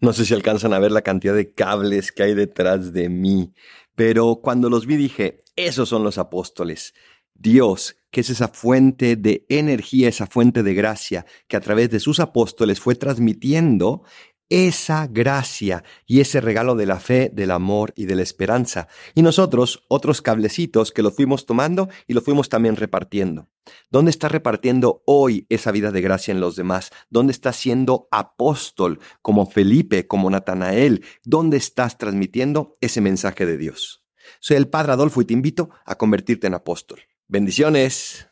No sé si alcanzan a ver la cantidad de cables que hay detrás de mí, pero cuando los vi dije, esos son los apóstoles. Dios, que es esa fuente de energía, esa fuente de gracia, que a través de sus apóstoles fue transmitiendo esa gracia y ese regalo de la fe, del amor y de la esperanza. Y nosotros, otros cablecitos que los fuimos tomando y los fuimos también repartiendo. ¿Dónde está repartiendo hoy esa vida de gracia en los demás? ¿Dónde estás siendo apóstol como Felipe, como Natanael? ¿Dónde estás transmitiendo ese mensaje de Dios? Soy el Padre Adolfo y te invito a convertirte en apóstol. Bendiciones.